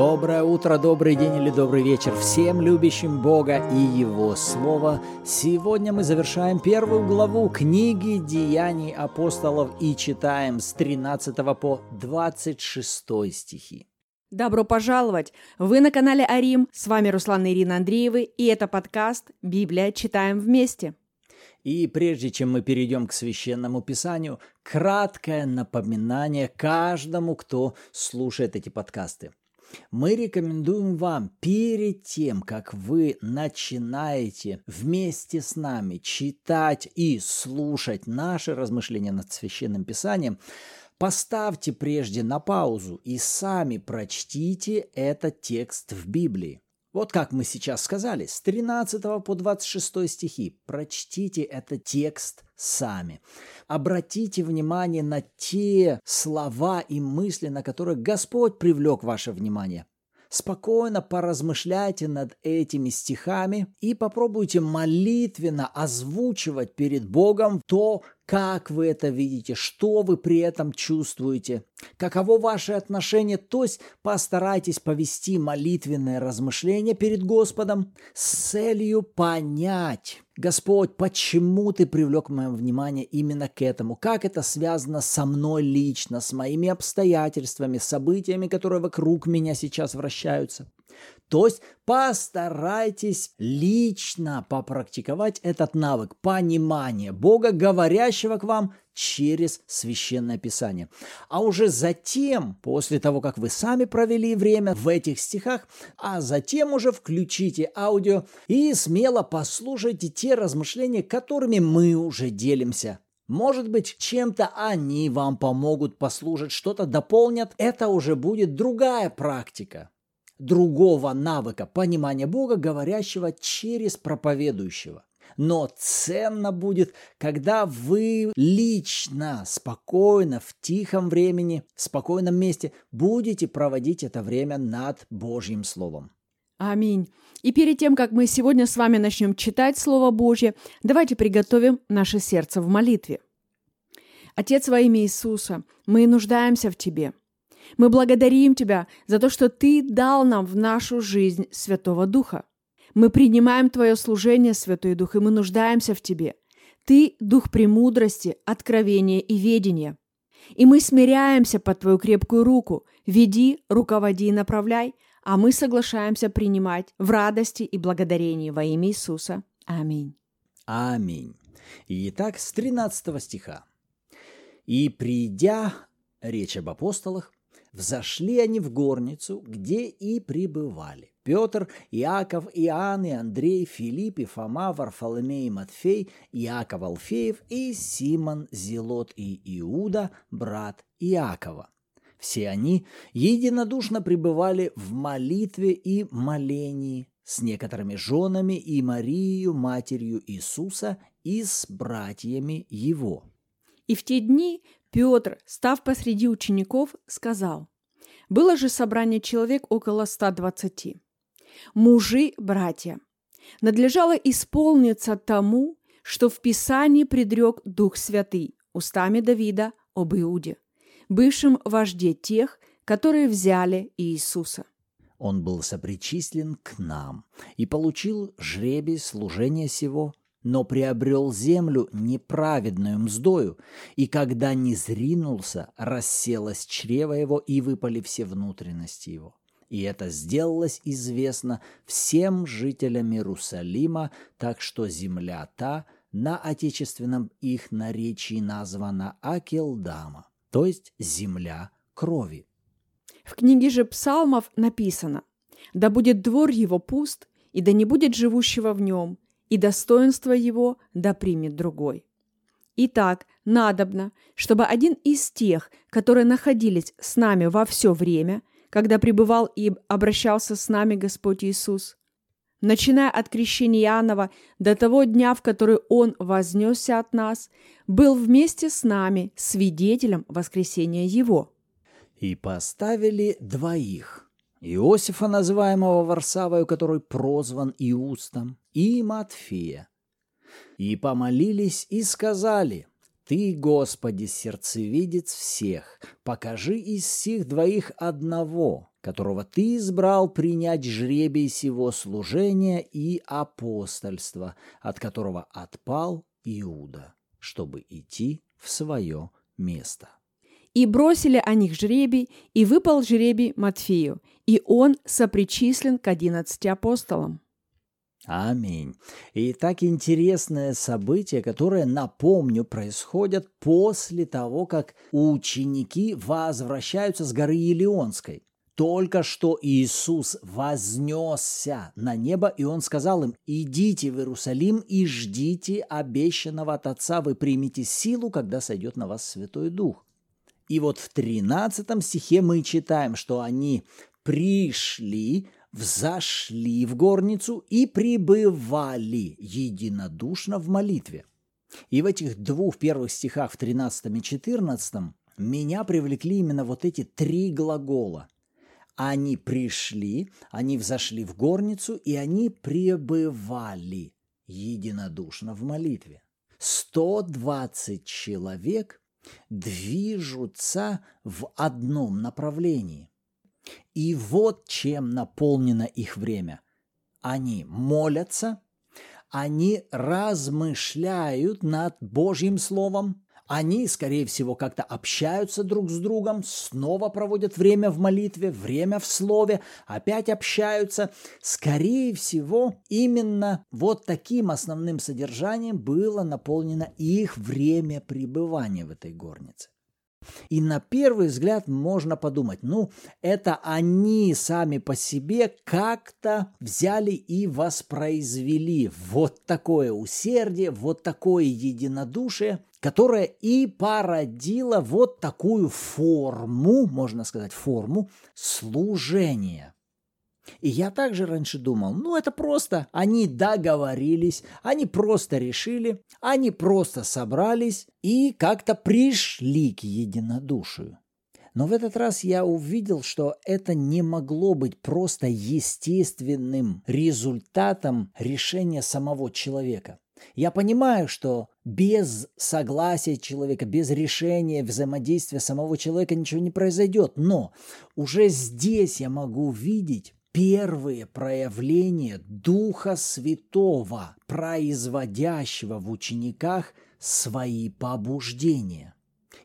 Доброе утро, добрый день или добрый вечер всем любящим Бога и Его Слово. Сегодня мы завершаем первую главу книги Деяний апостолов и читаем с 13 по 26 стихи. Добро пожаловать! Вы на канале Арим, с вами Руслан и Ирина Андреевы, и это подкаст «Библия. Читаем вместе». И прежде чем мы перейдем к священному писанию, краткое напоминание каждому, кто слушает эти подкасты. Мы рекомендуем вам перед тем, как вы начинаете вместе с нами читать и слушать наши размышления над священным писанием, поставьте прежде на паузу и сами прочтите этот текст в Библии. Вот как мы сейчас сказали, с 13 по 26 стихи. Прочтите этот текст сами. Обратите внимание на те слова и мысли, на которые Господь привлек ваше внимание. Спокойно поразмышляйте над этими стихами и попробуйте молитвенно озвучивать перед Богом то, как вы это видите, что вы при этом чувствуете, каково ваше отношение, то есть постарайтесь повести молитвенное размышление перед Господом с целью понять, Господь, почему ты привлек мое внимание именно к этому? Как это связано со мной лично, с моими обстоятельствами, событиями, которые вокруг меня сейчас вращаются? То есть постарайтесь лично попрактиковать этот навык понимания Бога, говорящего к вам через Священное Писание. А уже затем, после того, как вы сами провели время в этих стихах, а затем уже включите аудио и смело послушайте те размышления, которыми мы уже делимся. Может быть, чем-то они вам помогут послужить, что-то дополнят. Это уже будет другая практика другого навыка понимания Бога, говорящего через проповедующего. Но ценно будет, когда вы лично, спокойно, в тихом времени, в спокойном месте будете проводить это время над Божьим Словом. Аминь. И перед тем, как мы сегодня с вами начнем читать Слово Божье, давайте приготовим наше сердце в молитве. Отец во имя Иисуса, мы нуждаемся в Тебе – мы благодарим Тебя за то, что Ты дал нам в нашу жизнь Святого Духа. Мы принимаем Твое служение, Святой Дух, и мы нуждаемся в Тебе. Ты – Дух премудрости, откровения и ведения. И мы смиряемся под Твою крепкую руку. Веди, руководи и направляй, а мы соглашаемся принимать в радости и благодарении во имя Иисуса. Аминь. Аминь. Итак, с 13 стиха. «И придя, речь об апостолах, Взошли они в горницу, где и пребывали. Петр, Иаков, Иоанн и Андрей, Филипп и Фома, Варфоломей и Матфей, Иаков Алфеев и Симон Зелот и Иуда, брат Иакова. Все они единодушно пребывали в молитве и молении с некоторыми женами и Марией, матерью Иисуса, и с братьями его. И в те дни Петр, став посреди учеников, сказал, «Было же собрание человек около 120. Мужи, братья, надлежало исполниться тому, что в Писании предрек Дух Святый устами Давида об Иуде, бывшем вожде тех, которые взяли Иисуса. Он был сопричислен к нам и получил жребий служения сего но приобрел землю неправедную мздою, и когда не зринулся, расселось чрево его, и выпали все внутренности его. И это сделалось известно всем жителям Иерусалима, так что земля та на отечественном их наречии названа Акелдама, то есть земля крови. В книге же псалмов написано «Да будет двор его пуст, и да не будет живущего в нем, и достоинство его да примет другой. Итак, надобно, чтобы один из тех, которые находились с нами во все время, когда пребывал и обращался с нами Господь Иисус, начиная от крещения Иоаннова до того дня, в который Он вознесся от нас, был вместе с нами свидетелем воскресения Его. И поставили двоих – Иосифа, называемого Варсавою, который прозван Иустом, и Матфея. И помолились и сказали, Ты, Господи, сердцевидец всех, покажи из сих двоих одного, которого Ты избрал принять жребий сего служения и апостольства, от которого отпал Иуда, чтобы идти в свое место. И бросили о них жребий, и выпал жребий Матфею, и он сопричислен к одиннадцати апостолам. Аминь. И так интересное событие, которое, напомню, происходит после того, как ученики возвращаются с горы Елеонской. Только что Иисус вознесся на небо, и Он сказал им, «Идите в Иерусалим и ждите обещанного от Отца, вы примете силу, когда сойдет на вас Святой Дух». И вот в 13 стихе мы читаем, что они пришли, взошли в горницу и пребывали единодушно в молитве. И в этих двух первых стихах, в 13 и 14, меня привлекли именно вот эти три глагола. Они пришли, они взошли в горницу, и они пребывали единодушно в молитве. 120 человек движутся в одном направлении. И вот чем наполнено их время. Они молятся, они размышляют над Божьим Словом, они, скорее всего, как-то общаются друг с другом, снова проводят время в молитве, время в слове, опять общаются. Скорее всего, именно вот таким основным содержанием было наполнено их время пребывания в этой горнице. И на первый взгляд можно подумать, ну, это они сами по себе как-то взяли и воспроизвели. Вот такое усердие, вот такое единодушие, которое и породило вот такую форму, можно сказать, форму служения – и я также раньше думал, ну это просто, они договорились, они просто решили, они просто собрались и как-то пришли к единодушию. Но в этот раз я увидел, что это не могло быть просто естественным результатом решения самого человека. Я понимаю, что без согласия человека, без решения взаимодействия самого человека ничего не произойдет, но уже здесь я могу видеть первые проявления Духа Святого, производящего в учениках свои побуждения.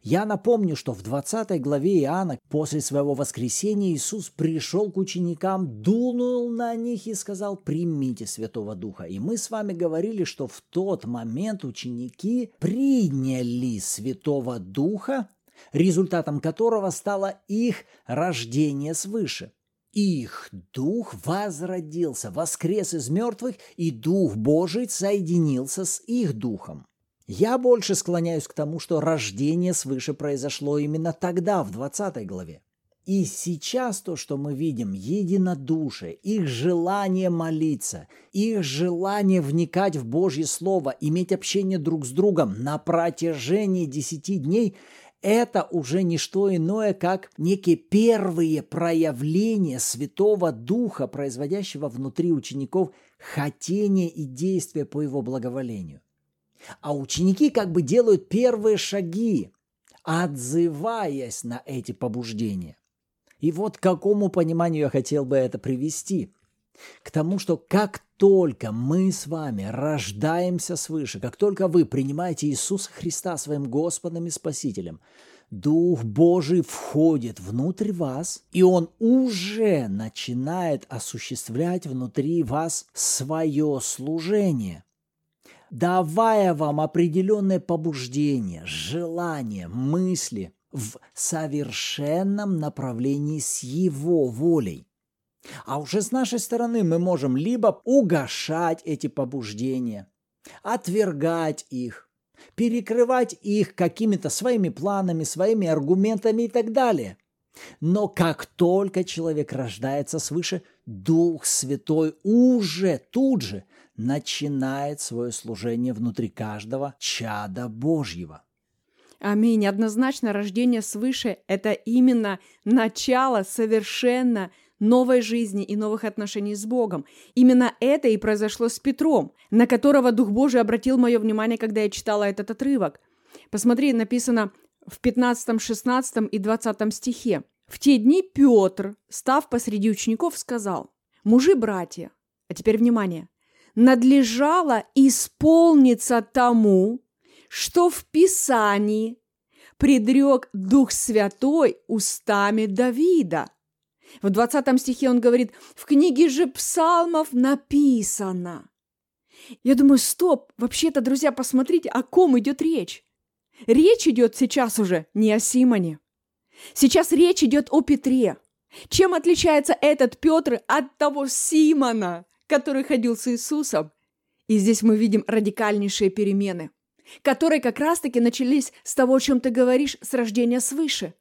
Я напомню, что в 20 главе Иоанна после своего воскресения Иисус пришел к ученикам, дунул на них и сказал «примите Святого Духа». И мы с вами говорили, что в тот момент ученики приняли Святого Духа, результатом которого стало их рождение свыше их дух возродился, воскрес из мертвых, и дух Божий соединился с их духом. Я больше склоняюсь к тому, что рождение свыше произошло именно тогда, в 20 главе. И сейчас то, что мы видим, единодушие, их желание молиться, их желание вникать в Божье Слово, иметь общение друг с другом на протяжении десяти дней – это уже не что иное, как некие первые проявления Святого Духа, производящего внутри учеников хотение и действия по его благоволению. А ученики как бы делают первые шаги, отзываясь на эти побуждения. И вот к какому пониманию я хотел бы это привести – к тому, что как только мы с вами рождаемся свыше, как только вы принимаете Иисуса Христа своим Господом и Спасителем, Дух Божий входит внутрь вас, и Он уже начинает осуществлять внутри вас свое служение, давая вам определенное побуждение, желание, мысли в совершенном направлении с Его волей. А уже с нашей стороны мы можем либо угошать эти побуждения, отвергать их, перекрывать их какими-то своими планами, своими аргументами и так далее. Но как только человек рождается свыше, Дух Святой уже тут же начинает свое служение внутри каждого чада Божьего. Аминь. Однозначно рождение свыше – это именно начало совершенно новой жизни и новых отношений с Богом. Именно это и произошло с Петром, на которого Дух Божий обратил мое внимание, когда я читала этот отрывок. Посмотри, написано в 15, 16 и 20 стихе. В те дни Петр, став посреди учеников, сказал, «Мужи, братья, а теперь внимание, надлежало исполниться тому, что в Писании предрек Дух Святой устами Давида. В 20 стихе он говорит, в книге же псалмов написано. Я думаю, стоп, вообще-то, друзья, посмотрите, о ком идет речь. Речь идет сейчас уже не о Симоне. Сейчас речь идет о Петре. Чем отличается этот Петр от того Симона, который ходил с Иисусом? И здесь мы видим радикальнейшие перемены которые как раз-таки начались с того, о чем ты говоришь, с рождения свыше.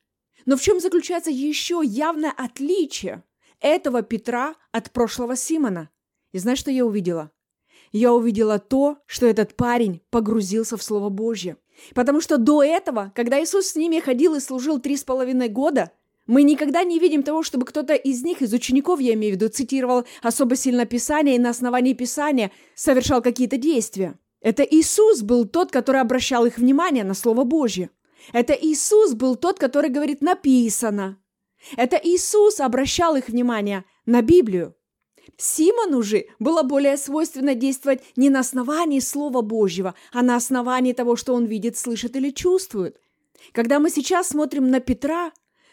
Но в чем заключается еще явное отличие этого Петра от прошлого Симона? И знаешь, что я увидела? Я увидела то, что этот парень погрузился в Слово Божье. Потому что до этого, когда Иисус с ними ходил и служил три с половиной года, мы никогда не видим того, чтобы кто-то из них, из учеников, я имею в виду, цитировал особо сильно Писание и на основании Писания совершал какие-то действия. Это Иисус был тот, который обращал их внимание на Слово Божье. Это Иисус был тот, который говорит «написано». Это Иисус обращал их внимание на Библию. Симону же было более свойственно действовать не на основании Слова Божьего, а на основании того, что он видит, слышит или чувствует. Когда мы сейчас смотрим на Петра,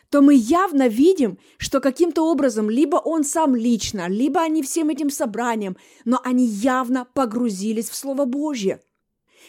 то мы явно видим, что каким-то образом либо он сам лично, либо они всем этим собранием, но они явно погрузились в Слово Божье.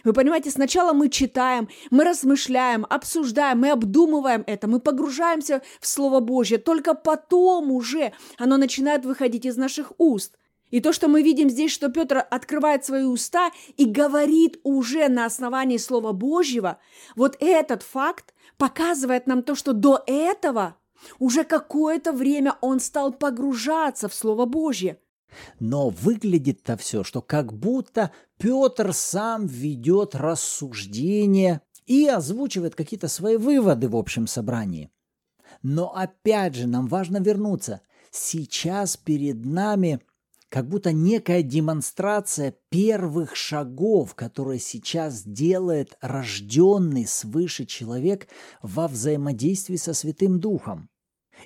Вы понимаете, сначала мы читаем, мы размышляем, обсуждаем, мы обдумываем это, мы погружаемся в Слово Божье, только потом уже оно начинает выходить из наших уст. И то, что мы видим здесь, что Петр открывает свои уста и говорит уже на основании Слова Божьего, вот этот факт показывает нам то, что до этого уже какое-то время он стал погружаться в Слово Божье. Но выглядит-то все, что как будто Петр сам ведет рассуждение и озвучивает какие-то свои выводы в общем собрании. Но опять же, нам важно вернуться. Сейчас перед нами – как будто некая демонстрация первых шагов, которые сейчас делает рожденный свыше человек во взаимодействии со Святым Духом.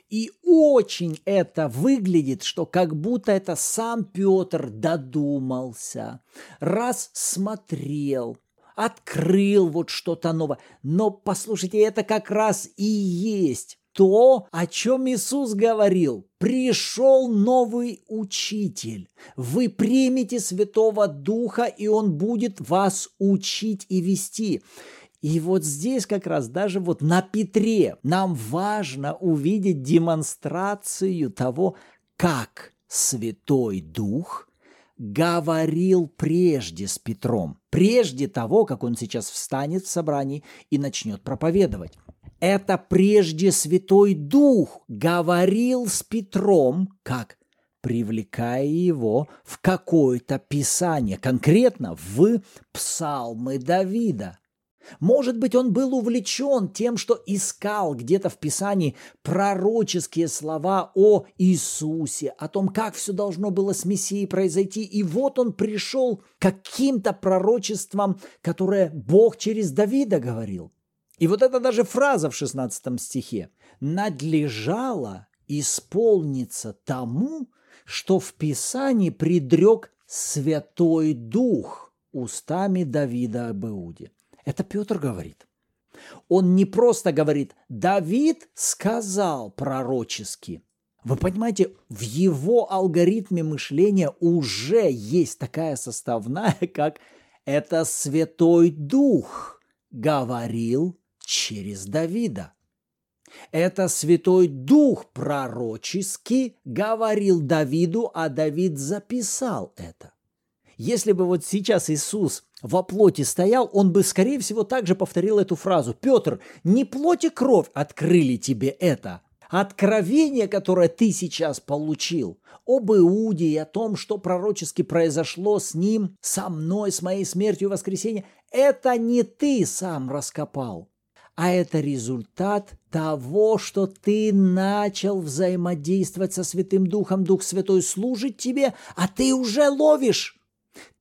И очень это выглядит, что как будто это сам Петр додумался, рассмотрел, открыл вот что-то новое. Но послушайте, это как раз и есть то, о чем Иисус говорил. Пришел новый учитель. Вы примете Святого Духа, и Он будет вас учить и вести. И вот здесь как раз даже вот на Петре нам важно увидеть демонстрацию того, как Святой Дух говорил прежде с Петром, прежде того, как он сейчас встанет в собрании и начнет проповедовать. Это прежде Святой Дух говорил с Петром, как привлекая его в какое-то писание, конкретно в псалмы Давида. Может быть, он был увлечен тем, что искал где-то в Писании пророческие слова о Иисусе, о том, как все должно было с Мессией произойти. И вот он пришел к каким-то пророчествам, которые Бог через Давида говорил. И вот это даже фраза в 16 стихе. «Надлежало исполниться тому, что в Писании предрек Святой Дух устами Давида об Иуде». Это Петр говорит. Он не просто говорит «Давид сказал пророчески». Вы понимаете, в его алгоритме мышления уже есть такая составная, как «это Святой Дух говорил через Давида. Это Святой Дух пророчески говорил Давиду, а Давид записал это. Если бы вот сейчас Иисус во плоти стоял, он бы, скорее всего, также повторил эту фразу. «Петр, не плоть и кровь открыли тебе это, откровение, которое ты сейчас получил, об Иуде и о том, что пророчески произошло с ним, со мной, с моей смертью и воскресением, это не ты сам раскопал, а это результат того, что ты начал взаимодействовать со Святым Духом, Дух Святой служит тебе, а ты уже ловишь,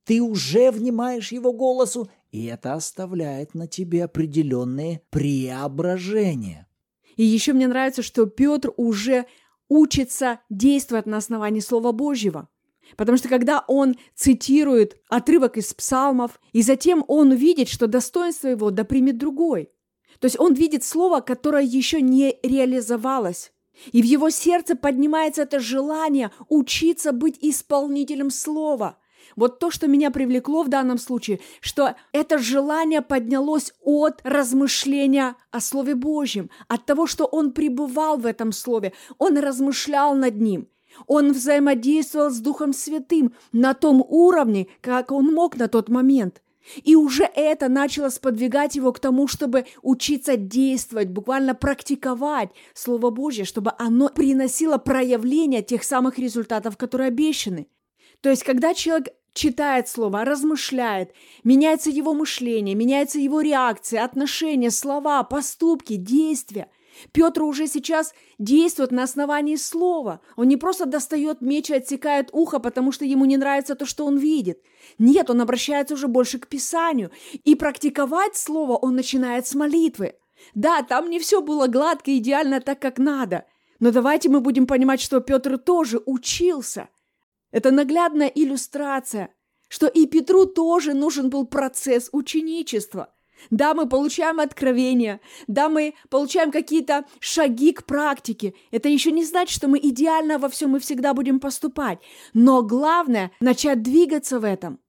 ты уже внимаешь Его голосу, и это оставляет на тебе определенные преображения. И еще мне нравится, что Петр уже учится действовать на основании Слова Божьего. Потому что когда он цитирует отрывок из псалмов, и затем он видит, что достоинство его да примет другой. То есть он видит слово, которое еще не реализовалось. И в его сердце поднимается это желание учиться быть исполнителем слова. Вот то, что меня привлекло в данном случае, что это желание поднялось от размышления о Слове Божьем, от того, что он пребывал в этом Слове, он размышлял над ним. Он взаимодействовал с Духом Святым на том уровне, как он мог на тот момент. И уже это начало сподвигать его к тому, чтобы учиться действовать, буквально практиковать Слово Божье, чтобы оно приносило проявление тех самых результатов, которые обещаны. То есть, когда человек читает Слово, размышляет, меняется его мышление, меняется его реакция, отношения, слова, поступки, действия. Петр уже сейчас действует на основании слова. Он не просто достает меч и отсекает ухо, потому что ему не нравится то, что он видит. Нет, он обращается уже больше к Писанию. И практиковать слово он начинает с молитвы. Да, там не все было гладко, идеально так, как надо. Но давайте мы будем понимать, что Петр тоже учился. Это наглядная иллюстрация, что и Петру тоже нужен был процесс ученичества – да, мы получаем откровения, да, мы получаем какие-то шаги к практике. Это еще не значит, что мы идеально во всем и всегда будем поступать. Но главное – начать двигаться в этом.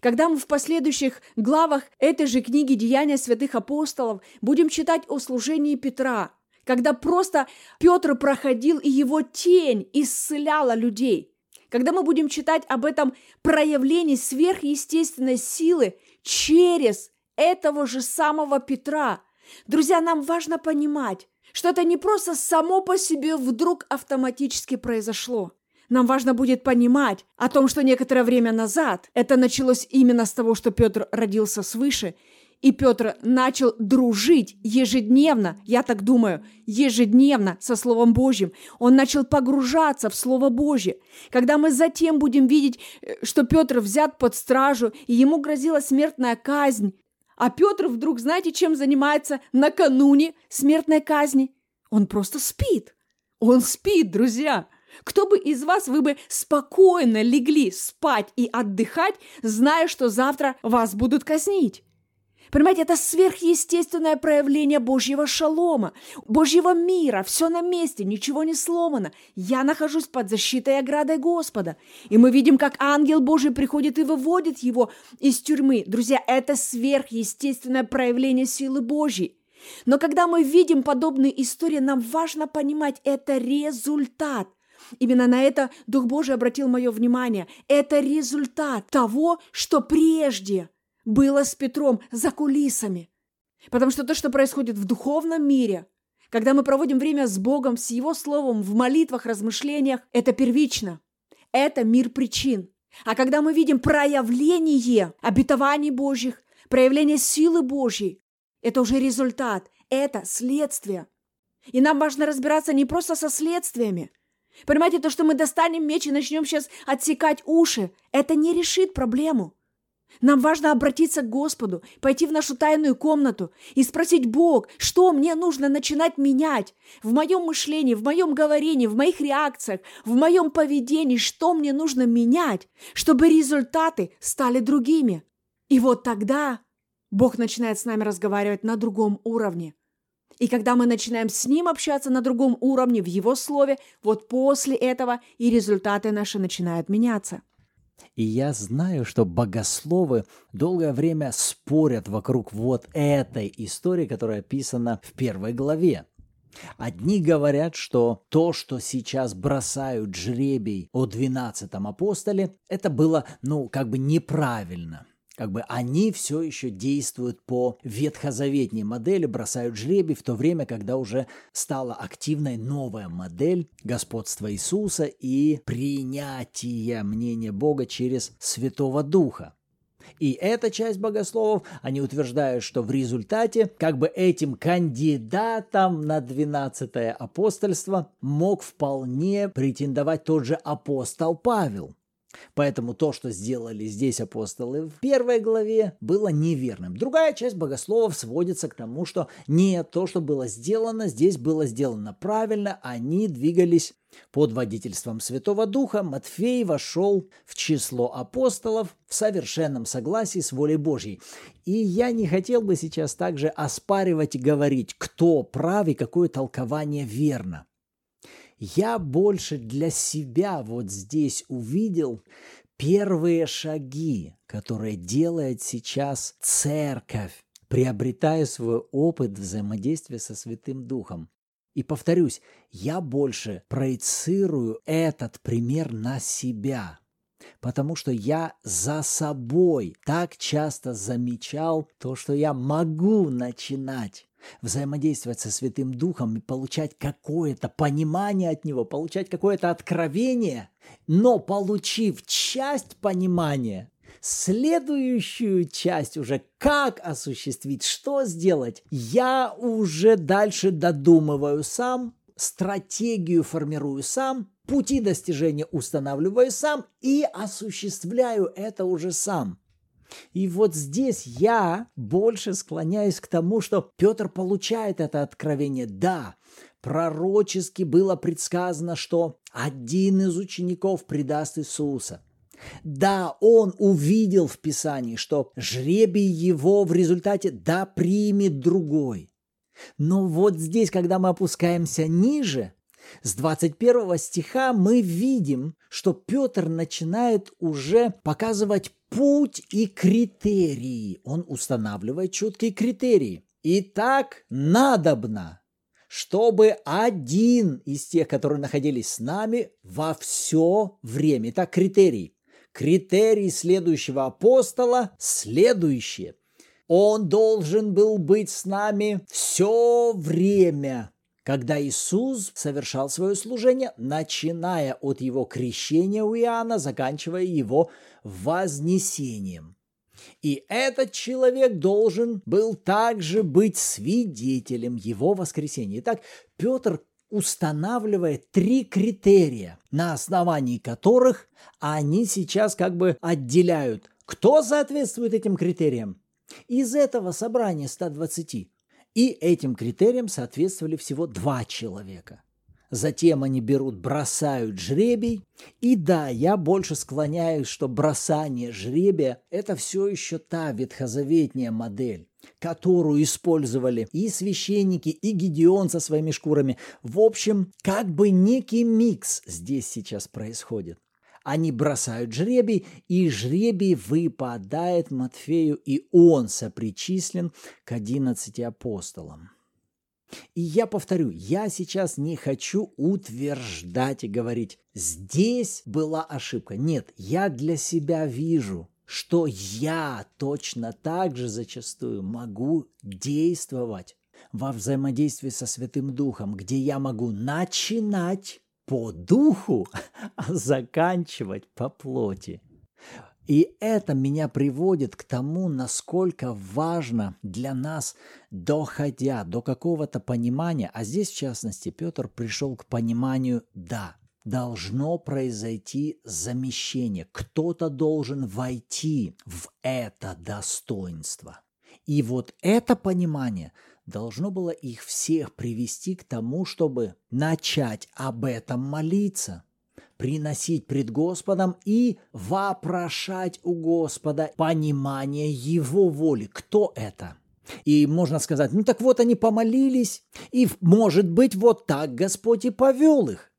Когда мы в последующих главах этой же книги «Деяния святых апостолов» будем читать о служении Петра, когда просто Петр проходил, и его тень исцеляла людей – когда мы будем читать об этом проявлении сверхъестественной силы через этого же самого Петра. Друзья, нам важно понимать, что это не просто само по себе вдруг автоматически произошло. Нам важно будет понимать о том, что некоторое время назад это началось именно с того, что Петр родился свыше, и Петр начал дружить ежедневно, я так думаю, ежедневно со Словом Божьим. Он начал погружаться в Слово Божье. Когда мы затем будем видеть, э, что Петр взят под стражу, и ему грозила смертная казнь, а Петр вдруг, знаете, чем занимается накануне смертной казни? Он просто спит. Он спит, друзья. Кто бы из вас вы бы спокойно легли спать и отдыхать, зная, что завтра вас будут казнить? Понимаете, это сверхъестественное проявление Божьего шалома, Божьего мира. Все на месте, ничего не сломано. Я нахожусь под защитой и оградой Господа. И мы видим, как ангел Божий приходит и выводит его из тюрьмы. Друзья, это сверхъестественное проявление силы Божьей. Но когда мы видим подобные истории, нам важно понимать, это результат. Именно на это Дух Божий обратил мое внимание. Это результат того, что прежде было с Петром за кулисами. Потому что то, что происходит в духовном мире, когда мы проводим время с Богом, с Его Словом, в молитвах, размышлениях, это первично. Это мир причин. А когда мы видим проявление обетований Божьих, проявление силы Божьей, это уже результат, это следствие. И нам важно разбираться не просто со следствиями. Понимаете, то, что мы достанем меч и начнем сейчас отсекать уши, это не решит проблему. Нам важно обратиться к Господу, пойти в нашу тайную комнату и спросить Бог, что мне нужно начинать менять в моем мышлении, в моем говорении, в моих реакциях, в моем поведении, что мне нужно менять, чтобы результаты стали другими. И вот тогда Бог начинает с нами разговаривать на другом уровне. И когда мы начинаем с Ним общаться на другом уровне, в Его Слове, вот после этого и результаты наши начинают меняться. И я знаю, что богословы долгое время спорят вокруг вот этой истории, которая описана в первой главе. Одни говорят, что то, что сейчас бросают жребий о двенадцатом апостоле, это было, ну, как бы неправильно – как бы они все еще действуют по ветхозаветней модели, бросают жребий в то время, когда уже стала активной новая модель господства Иисуса и принятия мнения Бога через Святого Духа. И эта часть богословов, они утверждают, что в результате как бы этим кандидатом на 12 апостольство мог вполне претендовать тот же апостол Павел – Поэтому то, что сделали здесь апостолы в первой главе, было неверным. Другая часть богословов сводится к тому, что нет, то, что было сделано, здесь было сделано правильно, они двигались под водительством Святого Духа. Матфей вошел в число апостолов в совершенном согласии с волей Божьей. И я не хотел бы сейчас также оспаривать и говорить, кто прав и какое толкование верно я больше для себя вот здесь увидел первые шаги, которые делает сейчас церковь, приобретая свой опыт взаимодействия со Святым Духом. И повторюсь, я больше проецирую этот пример на себя, потому что я за собой так часто замечал то, что я могу начинать взаимодействовать со Святым Духом и получать какое-то понимание от Него, получать какое-то откровение, но получив часть понимания, следующую часть уже как осуществить, что сделать, я уже дальше додумываю сам, стратегию формирую сам, пути достижения устанавливаю сам и осуществляю это уже сам – и вот здесь я больше склоняюсь к тому, что Петр получает это откровение. Да, пророчески было предсказано, что один из учеников предаст Иисуса. Да, он увидел в Писании, что жребий его в результате да примет другой. Но вот здесь, когда мы опускаемся ниже, с 21 стиха мы видим, что Петр начинает уже показывать путь и критерии. Он устанавливает четкие критерии. Итак, надобно, чтобы один из тех, которые находились с нами во все время. Итак, критерий. Критерий следующего апостола следующее. Он должен был быть с нами все время когда Иисус совершал свое служение, начиная от его крещения у Иоанна, заканчивая его вознесением. И этот человек должен был также быть свидетелем его воскресения. Итак, Петр устанавливает три критерия, на основании которых они сейчас как бы отделяют, кто соответствует этим критериям. Из этого собрания 120 и этим критериям соответствовали всего два человека. Затем они берут, бросают жребий. И да, я больше склоняюсь, что бросание жребия – это все еще та ветхозаветняя модель которую использовали и священники, и Гедеон со своими шкурами. В общем, как бы некий микс здесь сейчас происходит. Они бросают жребий, и жребий выпадает Матфею, и он сопричислен к одиннадцати апостолам. И я повторю, я сейчас не хочу утверждать и говорить, здесь была ошибка. Нет, я для себя вижу, что я точно так же зачастую могу действовать во взаимодействии со Святым Духом, где я могу начинать по духу, а заканчивать по плоти. И это меня приводит к тому, насколько важно для нас, доходя до какого-то понимания, а здесь, в частности, Петр пришел к пониманию «да», должно произойти замещение, кто-то должен войти в это достоинство. И вот это понимание – должно было их всех привести к тому, чтобы начать об этом молиться, приносить пред Господом и вопрошать у Господа понимание Его воли. Кто это? И можно сказать, ну так вот они помолились, и может быть вот так Господь и повел их.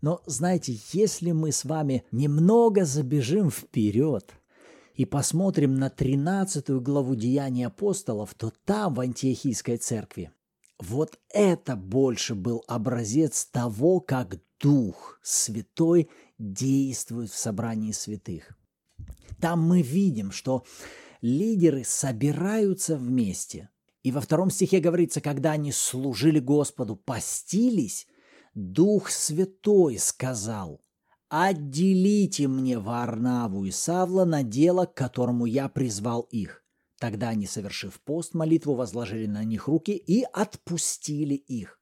Но знаете, если мы с вами немного забежим вперед, и посмотрим на 13 главу Деяний апостолов, то там, в Антиохийской церкви, вот это больше был образец того, как Дух Святой действует в собрании святых. Там мы видим, что лидеры собираются вместе. И во втором стихе говорится, когда они служили Господу, постились, Дух Святой сказал, «Отделите мне Варнаву и Савла на дело, к которому я призвал их». Тогда они, совершив пост, молитву возложили на них руки и отпустили их.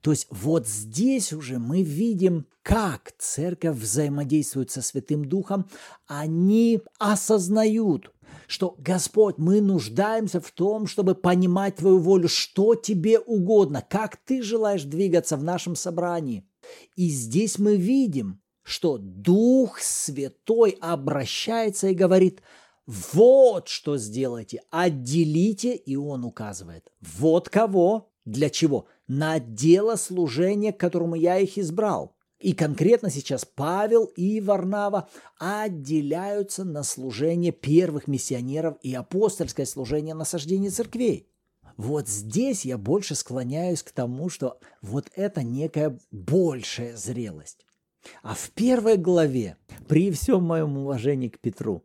То есть вот здесь уже мы видим, как церковь взаимодействует со Святым Духом. Они осознают, что Господь, мы нуждаемся в том, чтобы понимать Твою волю, что Тебе угодно, как Ты желаешь двигаться в нашем собрании. И здесь мы видим, что Дух Святой обращается и говорит, вот что сделайте, отделите, и он указывает. Вот кого, для чего? На дело служения, к которому я их избрал. И конкретно сейчас Павел и Варнава отделяются на служение первых миссионеров и апостольское служение насаждения церквей. Вот здесь я больше склоняюсь к тому, что вот это некая большая зрелость. А в первой главе, при всем моем уважении к Петру,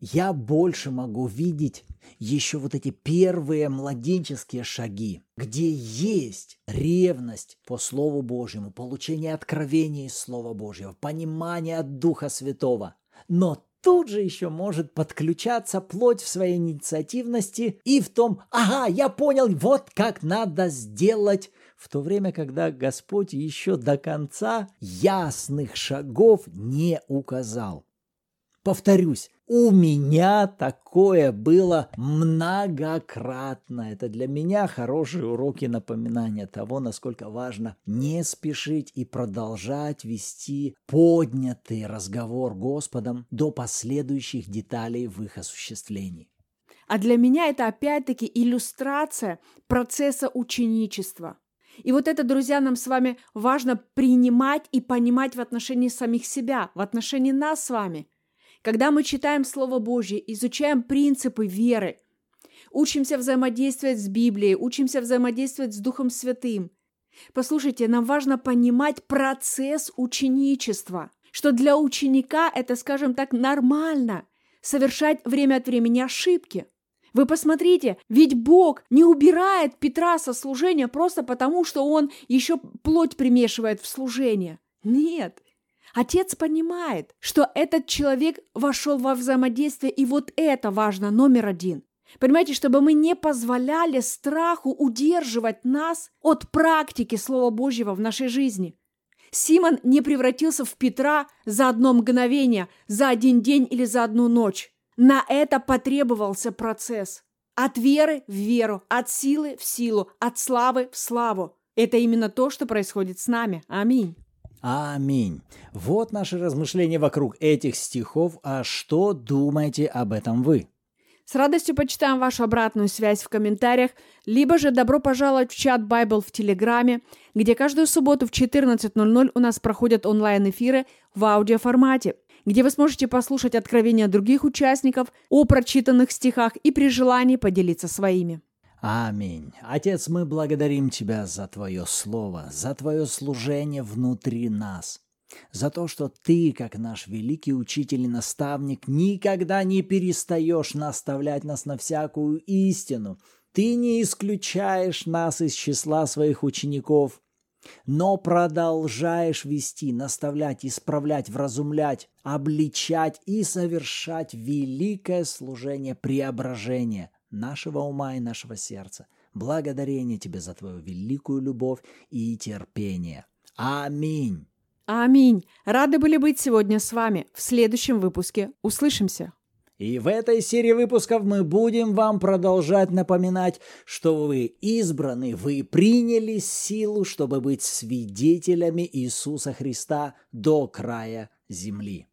я больше могу видеть еще вот эти первые младенческие шаги, где есть ревность по Слову Божьему, получение откровения из Слова Божьего, понимание от Духа Святого. Но тут же еще может подключаться плоть в своей инициативности и в том, ага, я понял, вот как надо сделать, в то время, когда Господь еще до конца ясных шагов не указал. Повторюсь, у меня такое было многократно. Это для меня хорошие уроки напоминания того, насколько важно не спешить и продолжать вести поднятый разговор Господом до последующих деталей в их осуществлении. А для меня это опять-таки иллюстрация процесса ученичества. И вот это, друзья, нам с вами важно принимать и понимать в отношении самих себя, в отношении нас с вами – когда мы читаем Слово Божье, изучаем принципы веры, учимся взаимодействовать с Библией, учимся взаимодействовать с Духом Святым. Послушайте, нам важно понимать процесс ученичества, что для ученика это, скажем так, нормально совершать время от времени ошибки. Вы посмотрите, ведь Бог не убирает Петра со служения просто потому, что он еще плоть примешивает в служение. Нет, Отец понимает, что этот человек вошел во взаимодействие, и вот это важно, номер один. Понимаете, чтобы мы не позволяли страху удерживать нас от практики Слова Божьего в нашей жизни. Симон не превратился в Петра за одно мгновение, за один день или за одну ночь. На это потребовался процесс. От веры в веру, от силы в силу, от славы в славу. Это именно то, что происходит с нами. Аминь. Аминь. Вот наши размышления вокруг этих стихов. А что думаете об этом вы? С радостью почитаем вашу обратную связь в комментариях, либо же добро пожаловать в чат Bible в Телеграме, где каждую субботу в 14.00 у нас проходят онлайн-эфиры в аудиоформате, где вы сможете послушать откровения других участников о прочитанных стихах и при желании поделиться своими. Аминь. Отец, мы благодарим Тебя за Твое Слово, за Твое служение внутри нас, за то, что Ты, как наш великий учитель и наставник, никогда не перестаешь наставлять нас на всякую истину. Ты не исключаешь нас из числа своих учеников, но продолжаешь вести, наставлять, исправлять, вразумлять, обличать и совершать великое служение преображения – нашего ума и нашего сердца. Благодарение Тебе за Твою великую любовь и терпение. Аминь. Аминь. Рады были быть сегодня с вами. В следующем выпуске услышимся. И в этой серии выпусков мы будем вам продолжать напоминать, что вы избраны, вы приняли силу, чтобы быть свидетелями Иисуса Христа до края земли.